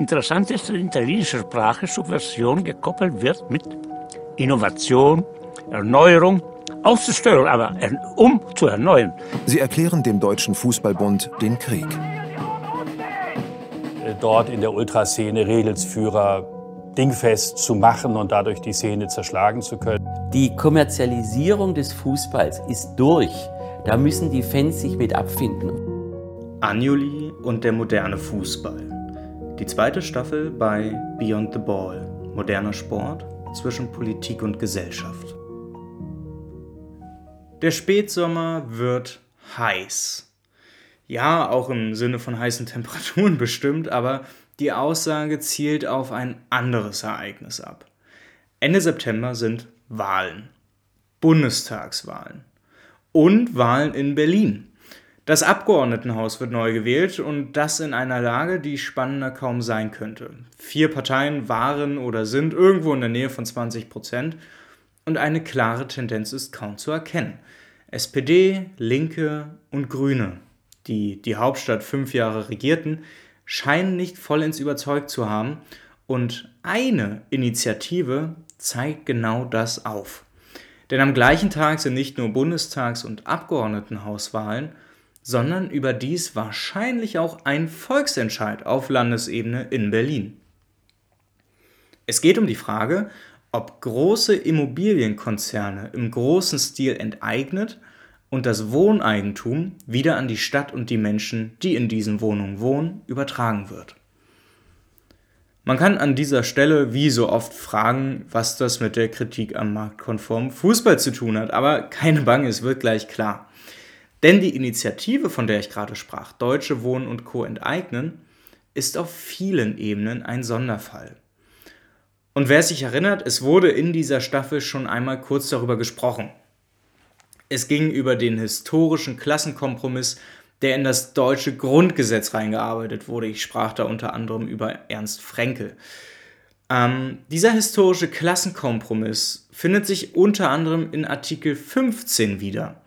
Interessant ist, dass die italienische Sprache Subversion gekoppelt wird mit Innovation, Erneuerung, auszustören, aber um zu erneuern. Sie erklären dem Deutschen Fußballbund den Krieg. Dort in der Ultraszene Regelsführer dingfest zu machen und dadurch die Szene zerschlagen zu können. Die Kommerzialisierung des Fußballs ist durch. Da müssen die Fans sich mit abfinden. Anjuli und der moderne Fußball. Die zweite Staffel bei Beyond the Ball. Moderner Sport zwischen Politik und Gesellschaft. Der Spätsommer wird heiß. Ja, auch im Sinne von heißen Temperaturen bestimmt, aber die Aussage zielt auf ein anderes Ereignis ab. Ende September sind Wahlen. Bundestagswahlen. Und Wahlen in Berlin. Das Abgeordnetenhaus wird neu gewählt und das in einer Lage, die spannender kaum sein könnte. Vier Parteien waren oder sind irgendwo in der Nähe von 20 Prozent und eine klare Tendenz ist kaum zu erkennen. SPD, Linke und Grüne, die die Hauptstadt fünf Jahre regierten, scheinen nicht vollends überzeugt zu haben und eine Initiative zeigt genau das auf. Denn am gleichen Tag sind nicht nur Bundestags- und Abgeordnetenhauswahlen, sondern überdies wahrscheinlich auch ein Volksentscheid auf Landesebene in Berlin. Es geht um die Frage, ob große Immobilienkonzerne im großen Stil enteignet und das Wohneigentum wieder an die Stadt und die Menschen, die in diesen Wohnungen wohnen, übertragen wird. Man kann an dieser Stelle wie so oft fragen, was das mit der Kritik am marktkonformen Fußball zu tun hat, aber keine Bange, es wird gleich klar. Denn die Initiative, von der ich gerade sprach, Deutsche Wohnen und Co. enteignen, ist auf vielen Ebenen ein Sonderfall. Und wer sich erinnert, es wurde in dieser Staffel schon einmal kurz darüber gesprochen. Es ging über den historischen Klassenkompromiss, der in das deutsche Grundgesetz reingearbeitet wurde. Ich sprach da unter anderem über Ernst Frenkel. Ähm, dieser historische Klassenkompromiss findet sich unter anderem in Artikel 15 wieder.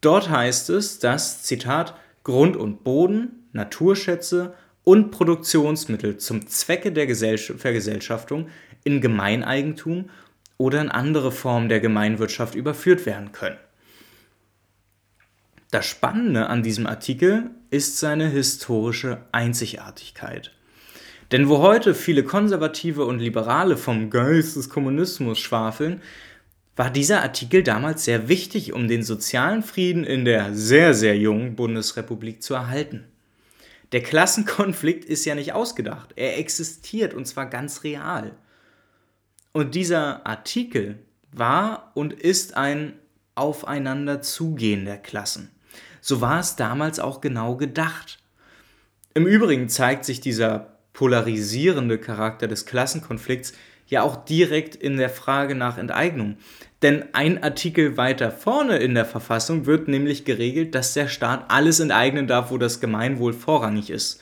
Dort heißt es, dass, Zitat, Grund und Boden, Naturschätze und Produktionsmittel zum Zwecke der Vergesellschaftung in Gemeineigentum oder in andere Formen der Gemeinwirtschaft überführt werden können. Das Spannende an diesem Artikel ist seine historische Einzigartigkeit. Denn wo heute viele Konservative und Liberale vom Geist des Kommunismus schwafeln, war dieser Artikel damals sehr wichtig, um den sozialen Frieden in der sehr, sehr jungen Bundesrepublik zu erhalten. Der Klassenkonflikt ist ja nicht ausgedacht, er existiert und zwar ganz real. Und dieser Artikel war und ist ein Aufeinanderzugehen der Klassen. So war es damals auch genau gedacht. Im Übrigen zeigt sich dieser polarisierende Charakter des Klassenkonflikts ja auch direkt in der Frage nach Enteignung. Denn ein Artikel weiter vorne in der Verfassung wird nämlich geregelt, dass der Staat alles enteignen darf, wo das Gemeinwohl vorrangig ist.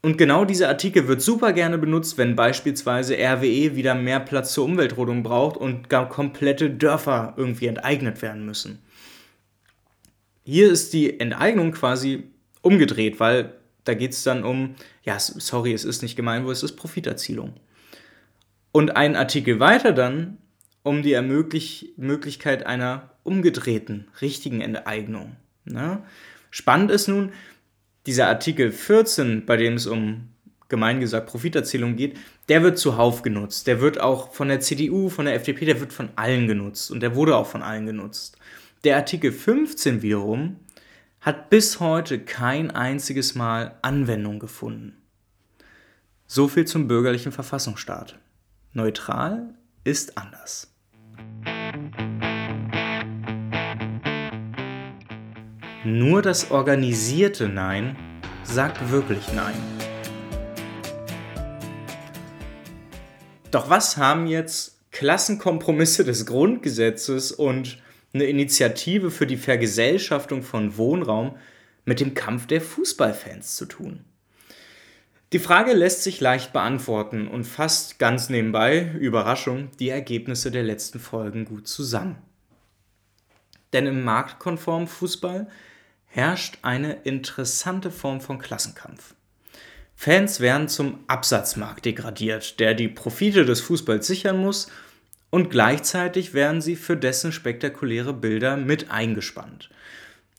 Und genau dieser Artikel wird super gerne benutzt, wenn beispielsweise RWE wieder mehr Platz zur Umweltrodung braucht und gar komplette Dörfer irgendwie enteignet werden müssen. Hier ist die Enteignung quasi umgedreht, weil da geht es dann um, ja, sorry, es ist nicht Gemeinwohl, es ist Profiterzielung. Und ein Artikel weiter dann um die Ermöglich Möglichkeit einer umgedrehten, richtigen Enteignung. Ne? Spannend ist nun, dieser Artikel 14, bei dem es um gemein gesagt Profiterzielung geht, der wird zuhauf genutzt. Der wird auch von der CDU, von der FDP, der wird von allen genutzt und der wurde auch von allen genutzt. Der Artikel 15 wiederum hat bis heute kein einziges Mal Anwendung gefunden. So viel zum bürgerlichen Verfassungsstaat. Neutral ist anders. Nur das organisierte Nein sagt wirklich Nein. Doch was haben jetzt Klassenkompromisse des Grundgesetzes und eine Initiative für die Vergesellschaftung von Wohnraum mit dem Kampf der Fußballfans zu tun? Die Frage lässt sich leicht beantworten und fasst ganz nebenbei, Überraschung, die Ergebnisse der letzten Folgen gut zusammen. Denn im marktkonformen Fußball herrscht eine interessante Form von Klassenkampf. Fans werden zum Absatzmarkt degradiert, der die Profite des Fußballs sichern muss und gleichzeitig werden sie für dessen spektakuläre Bilder mit eingespannt.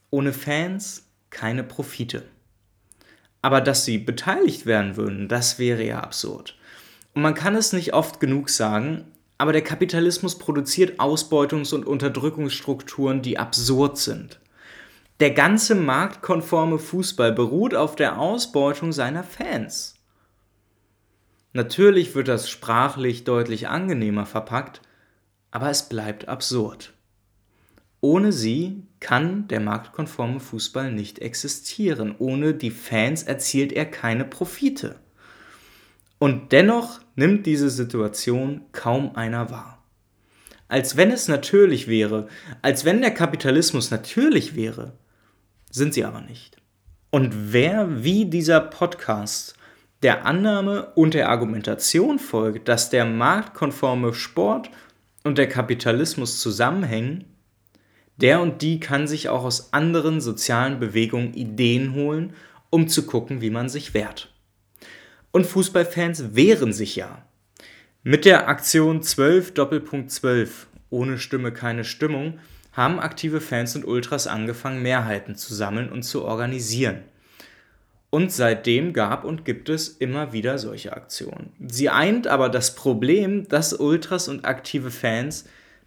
Ohne Fans keine Profite. Aber dass sie beteiligt werden würden, das wäre ja absurd. Und man kann es nicht oft genug sagen, aber der Kapitalismus produziert Ausbeutungs- und Unterdrückungsstrukturen, die absurd sind. Der ganze marktkonforme Fußball beruht auf der Ausbeutung seiner Fans. Natürlich wird das sprachlich deutlich angenehmer verpackt, aber es bleibt absurd. Ohne sie kann der marktkonforme Fußball nicht existieren. Ohne die Fans erzielt er keine Profite. Und dennoch nimmt diese Situation kaum einer wahr. Als wenn es natürlich wäre, als wenn der Kapitalismus natürlich wäre, sind sie aber nicht. Und wer wie dieser Podcast der Annahme und der Argumentation folgt, dass der marktkonforme Sport und der Kapitalismus zusammenhängen, der und die kann sich auch aus anderen sozialen Bewegungen Ideen holen, um zu gucken, wie man sich wehrt. Und Fußballfans wehren sich ja. Mit der Aktion 12 Doppelpunkt 12 ohne Stimme keine Stimmung haben aktive Fans und Ultras angefangen, Mehrheiten zu sammeln und zu organisieren. Und seitdem gab und gibt es immer wieder solche Aktionen. Sie eint aber das Problem, dass Ultras und aktive Fans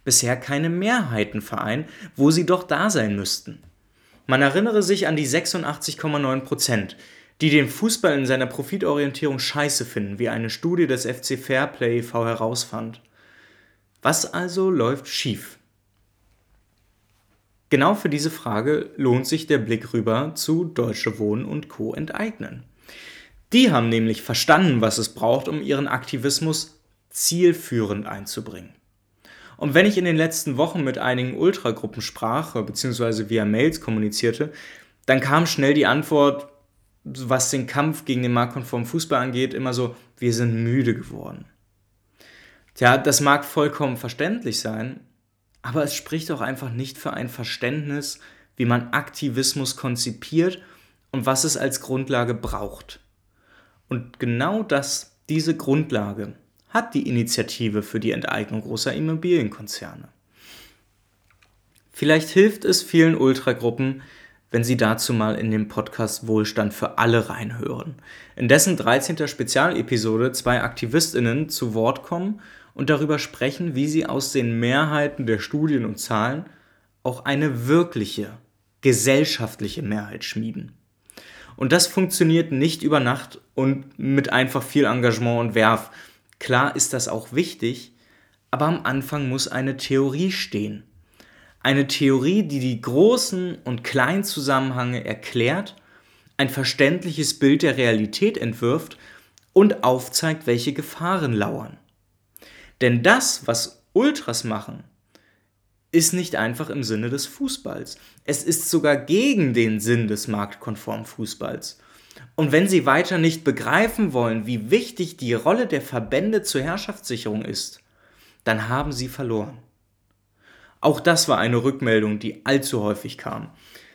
bisher keine Mehrheiten vereinen, wo sie doch da sein müssten. Man erinnere sich an die 86,9 Prozent, die den Fußball in seiner Profitorientierung scheiße finden, wie eine Studie des FC Fairplay e.V. herausfand. Was also läuft schief? Genau für diese Frage lohnt sich der Blick rüber zu Deutsche Wohnen und Co. enteignen. Die haben nämlich verstanden, was es braucht, um ihren Aktivismus zielführend einzubringen. Und wenn ich in den letzten Wochen mit einigen Ultragruppen sprach, beziehungsweise via Mails kommunizierte, dann kam schnell die Antwort, was den Kampf gegen den marktkonformen Fußball angeht, immer so, wir sind müde geworden. Tja, das mag vollkommen verständlich sein, aber es spricht auch einfach nicht für ein Verständnis, wie man Aktivismus konzipiert und was es als Grundlage braucht. Und genau das, diese Grundlage, hat die Initiative für die Enteignung großer Immobilienkonzerne. Vielleicht hilft es vielen Ultragruppen, wenn Sie dazu mal in den Podcast Wohlstand für alle reinhören. In dessen 13. Spezialepisode zwei AktivistInnen zu Wort kommen und darüber sprechen, wie sie aus den Mehrheiten der Studien und Zahlen auch eine wirkliche gesellschaftliche Mehrheit schmieden. Und das funktioniert nicht über Nacht und mit einfach viel Engagement und Werf. Klar ist das auch wichtig, aber am Anfang muss eine Theorie stehen. Eine Theorie, die die großen und kleinen Zusammenhänge erklärt, ein verständliches Bild der Realität entwirft und aufzeigt, welche Gefahren lauern. Denn das, was Ultras machen, ist nicht einfach im Sinne des Fußballs. Es ist sogar gegen den Sinn des marktkonformen Fußballs. Und wenn Sie weiter nicht begreifen wollen, wie wichtig die Rolle der Verbände zur Herrschaftssicherung ist, dann haben Sie verloren. Auch das war eine Rückmeldung, die allzu häufig kam.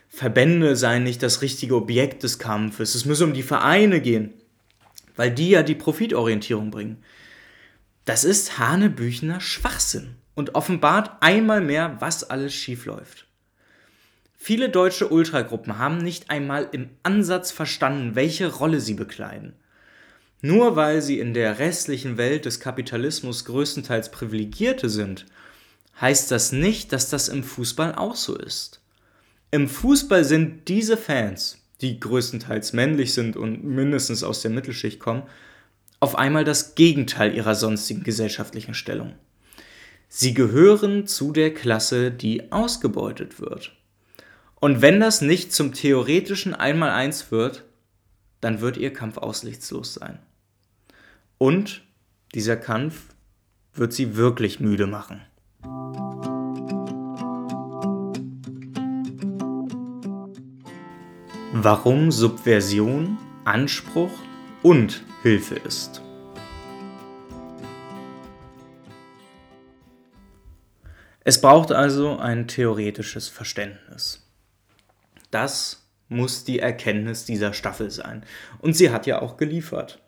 Verbände seien nicht das richtige Objekt des Kampfes, es müsse um die Vereine gehen, weil die ja die Profitorientierung bringen. Das ist Hanebüchener Schwachsinn und offenbart einmal mehr, was alles schiefläuft. Viele deutsche Ultragruppen haben nicht einmal im Ansatz verstanden, welche Rolle sie bekleiden. Nur weil sie in der restlichen Welt des Kapitalismus größtenteils Privilegierte sind, heißt das nicht, dass das im Fußball auch so ist. Im Fußball sind diese Fans, die größtenteils männlich sind und mindestens aus der Mittelschicht kommen, auf einmal das Gegenteil ihrer sonstigen gesellschaftlichen Stellung. Sie gehören zu der Klasse, die ausgebeutet wird. Und wenn das nicht zum theoretischen Einmaleins wird, dann wird ihr Kampf aussichtslos sein. Und dieser Kampf wird sie wirklich müde machen. Warum Subversion, Anspruch und Hilfe ist. Es braucht also ein theoretisches Verständnis. Das muss die Erkenntnis dieser Staffel sein. Und sie hat ja auch geliefert.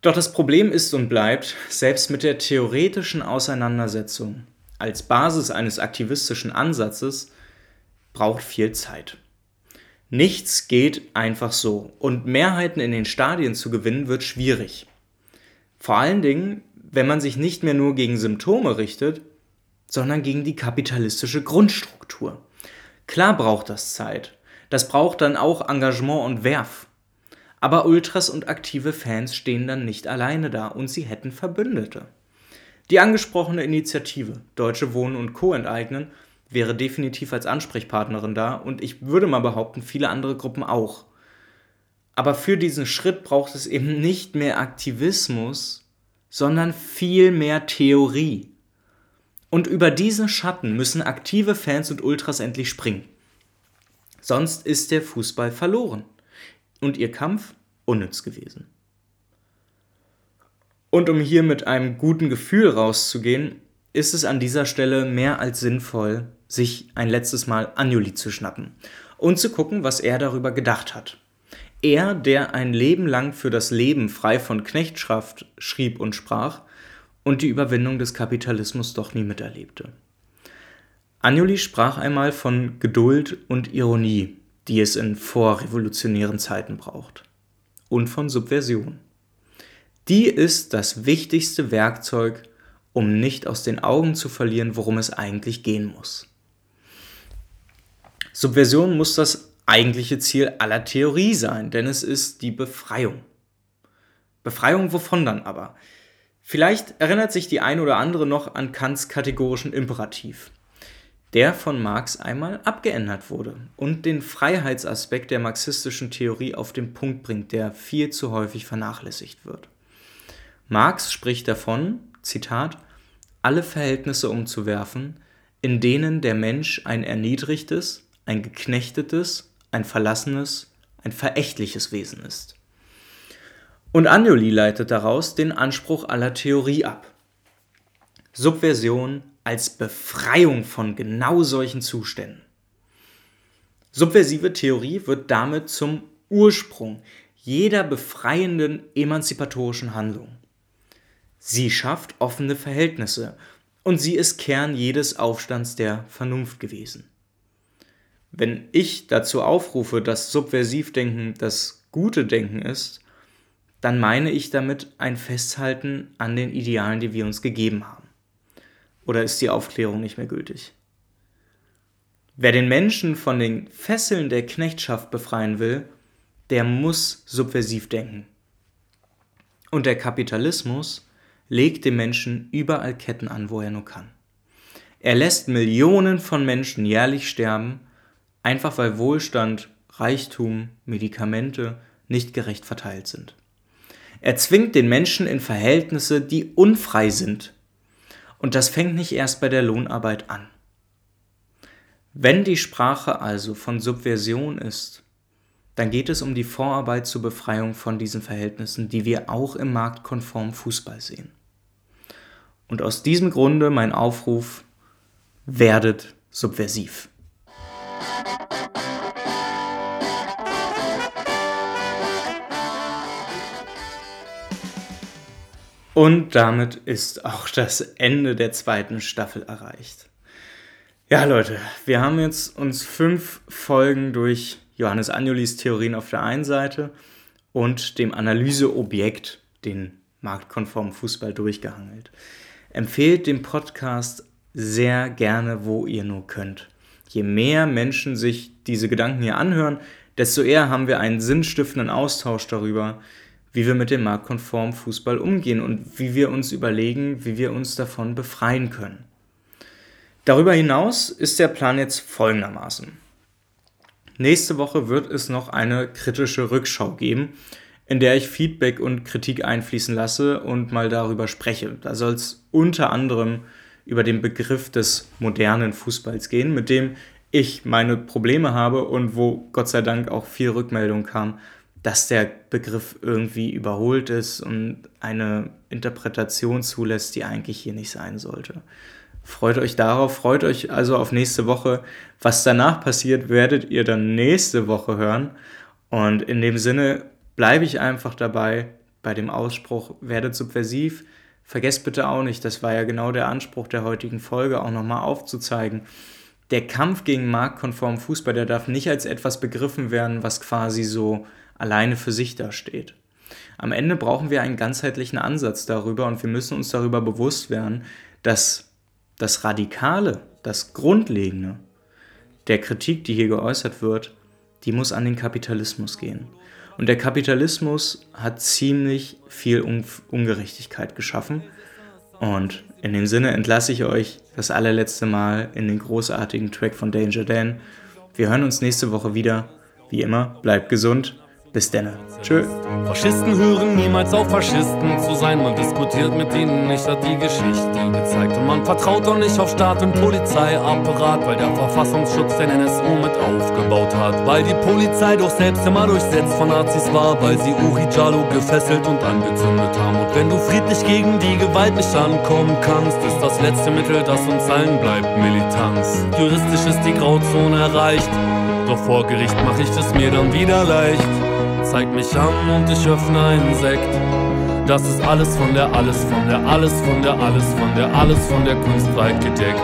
Doch das Problem ist und bleibt, selbst mit der theoretischen Auseinandersetzung als Basis eines aktivistischen Ansatzes braucht viel Zeit. Nichts geht einfach so und Mehrheiten in den Stadien zu gewinnen wird schwierig. Vor allen Dingen, wenn man sich nicht mehr nur gegen Symptome richtet, sondern gegen die kapitalistische Grundstruktur. Klar braucht das Zeit. Das braucht dann auch Engagement und Werf. Aber Ultras und aktive Fans stehen dann nicht alleine da und sie hätten Verbündete. Die angesprochene Initiative Deutsche Wohnen und Co. enteignen wäre definitiv als Ansprechpartnerin da und ich würde mal behaupten, viele andere Gruppen auch. Aber für diesen Schritt braucht es eben nicht mehr Aktivismus, sondern viel mehr Theorie. Und über diesen Schatten müssen aktive Fans und Ultras endlich springen. Sonst ist der Fußball verloren und ihr Kampf unnütz gewesen. Und um hier mit einem guten Gefühl rauszugehen, ist es an dieser Stelle mehr als sinnvoll, sich ein letztes Mal Anjuli zu schnappen und zu gucken, was er darüber gedacht hat. Er, der ein Leben lang für das Leben frei von Knechtschaft schrieb und sprach und die Überwindung des Kapitalismus doch nie miterlebte. Anjuli sprach einmal von Geduld und Ironie, die es in vorrevolutionären Zeiten braucht. Und von Subversion. Die ist das wichtigste Werkzeug, um nicht aus den Augen zu verlieren, worum es eigentlich gehen muss. Subversion muss das eigentliche Ziel aller Theorie sein, denn es ist die Befreiung. Befreiung wovon dann aber? Vielleicht erinnert sich die ein oder andere noch an Kants kategorischen Imperativ, der von Marx einmal abgeändert wurde und den Freiheitsaspekt der marxistischen Theorie auf den Punkt bringt, der viel zu häufig vernachlässigt wird. Marx spricht davon, Zitat, alle Verhältnisse umzuwerfen, in denen der Mensch ein erniedrigtes, ein geknechtetes, ein verlassenes, ein verächtliches Wesen ist. Und Anjuli leitet daraus den Anspruch aller Theorie ab. Subversion als Befreiung von genau solchen Zuständen. Subversive Theorie wird damit zum Ursprung jeder befreienden emanzipatorischen Handlung. Sie schafft offene Verhältnisse und sie ist Kern jedes Aufstands der Vernunft gewesen. Wenn ich dazu aufrufe, dass Subversivdenken das gute Denken ist, dann meine ich damit ein Festhalten an den Idealen, die wir uns gegeben haben. Oder ist die Aufklärung nicht mehr gültig? Wer den Menschen von den Fesseln der Knechtschaft befreien will, der muss subversiv denken. Und der Kapitalismus legt dem Menschen überall Ketten an, wo er nur kann. Er lässt Millionen von Menschen jährlich sterben, einfach weil Wohlstand, Reichtum, Medikamente nicht gerecht verteilt sind. Er zwingt den Menschen in Verhältnisse, die unfrei sind. Und das fängt nicht erst bei der Lohnarbeit an. Wenn die Sprache also von Subversion ist, dann geht es um die Vorarbeit zur Befreiung von diesen Verhältnissen, die wir auch im marktkonformen Fußball sehen. Und aus diesem Grunde mein Aufruf, werdet subversiv. Und damit ist auch das Ende der zweiten Staffel erreicht. Ja, Leute, wir haben jetzt uns fünf Folgen durch Johannes Anjolis Theorien auf der einen Seite und dem Analyseobjekt, den marktkonformen Fußball, durchgehangelt. Empfehlt den Podcast sehr gerne, wo ihr nur könnt. Je mehr Menschen sich diese Gedanken hier anhören, desto eher haben wir einen sinnstiftenden Austausch darüber, wie wir mit dem marktkonformen Fußball umgehen und wie wir uns überlegen, wie wir uns davon befreien können. Darüber hinaus ist der Plan jetzt folgendermaßen. Nächste Woche wird es noch eine kritische Rückschau geben, in der ich Feedback und Kritik einfließen lasse und mal darüber spreche. Da soll es unter anderem über den Begriff des modernen Fußballs gehen, mit dem ich meine Probleme habe und wo Gott sei Dank auch viel Rückmeldung kam, dass der Begriff irgendwie überholt ist und eine Interpretation zulässt, die eigentlich hier nicht sein sollte. Freut euch darauf, freut euch also auf nächste Woche. Was danach passiert, werdet ihr dann nächste Woche hören. Und in dem Sinne bleibe ich einfach dabei bei dem Ausspruch, werdet subversiv. Vergesst bitte auch nicht, das war ja genau der Anspruch der heutigen Folge, auch nochmal aufzuzeigen. Der Kampf gegen marktkonformen Fußball, der darf nicht als etwas begriffen werden, was quasi so alleine für sich dasteht. Am Ende brauchen wir einen ganzheitlichen Ansatz darüber und wir müssen uns darüber bewusst werden, dass das Radikale, das Grundlegende der Kritik, die hier geäußert wird, die muss an den Kapitalismus gehen. Und der Kapitalismus hat ziemlich viel Ungerechtigkeit geschaffen. Und in dem Sinne entlasse ich euch das allerletzte Mal in den großartigen Track von Danger Dan. Wir hören uns nächste Woche wieder. Wie immer, bleibt gesund bis denn. Tschö. Faschisten hören niemals auf, Faschisten zu sein. Man diskutiert mit ihnen nicht, hat die Geschichte gezeigt. Und man vertraut auch nicht auf Staat und Polizeiapparat, weil der Verfassungsschutz den NSU mit aufgebaut hat. Weil die Polizei doch selbst immer durchsetzt von Nazis war, weil sie Uri Jalo gefesselt und angezündet haben. Und wenn du friedlich gegen die Gewalt nicht ankommen kannst, ist das letzte Mittel, das uns allen bleibt, Militanz. Juristisch ist die Grauzone erreicht. Doch vor Gericht mach ich es mir dann wieder leicht zeigt mich an und ich öffne einen Sekt. Das ist alles von der, alles von der, alles von der, alles von der, alles von der Kunst weit gedeckt.